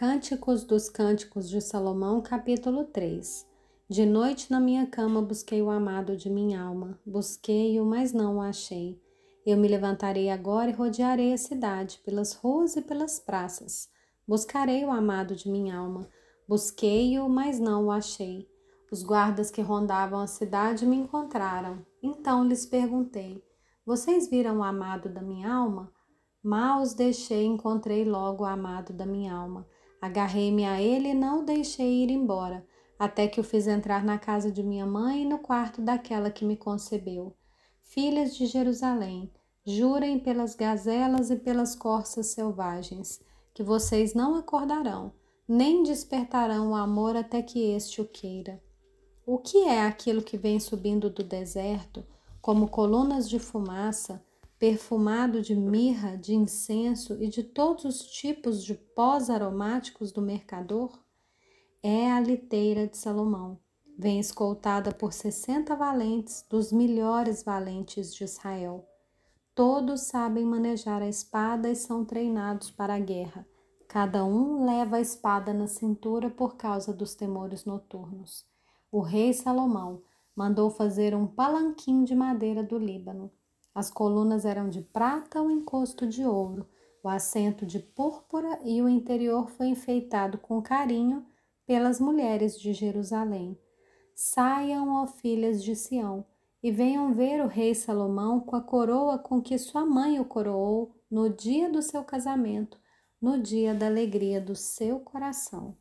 Cânticos dos Cânticos de Salomão, capítulo 3 De noite na minha cama busquei o amado de minha alma, busquei-o, mas não o achei. Eu me levantarei agora e rodearei a cidade, pelas ruas e pelas praças. Buscarei o amado de minha alma, busquei-o, mas não o achei. Os guardas que rondavam a cidade me encontraram. Então lhes perguntei: Vocês viram o amado da minha alma? Mal os deixei, encontrei logo o amado da minha alma. Agarrei-me a ele e não o deixei ir embora, até que o fiz entrar na casa de minha mãe e no quarto daquela que me concebeu. Filhas de Jerusalém, jurem pelas gazelas e pelas corças selvagens, que vocês não acordarão, nem despertarão o amor até que este o queira. O que é aquilo que vem subindo do deserto, como colunas de fumaça, perfumado de mirra, de incenso e de todos os tipos de pós aromáticos do mercador? É a liteira de Salomão. Vem escoltada por sessenta valentes dos melhores valentes de Israel. Todos sabem manejar a espada e são treinados para a guerra. Cada um leva a espada na cintura por causa dos temores noturnos. O rei Salomão mandou fazer um palanquim de madeira do Líbano as colunas eram de prata, o encosto de ouro, o assento de púrpura e o interior foi enfeitado com carinho pelas mulheres de Jerusalém. Saiam, ó filhas de Sião, e venham ver o rei Salomão com a coroa com que sua mãe o coroou no dia do seu casamento, no dia da alegria do seu coração.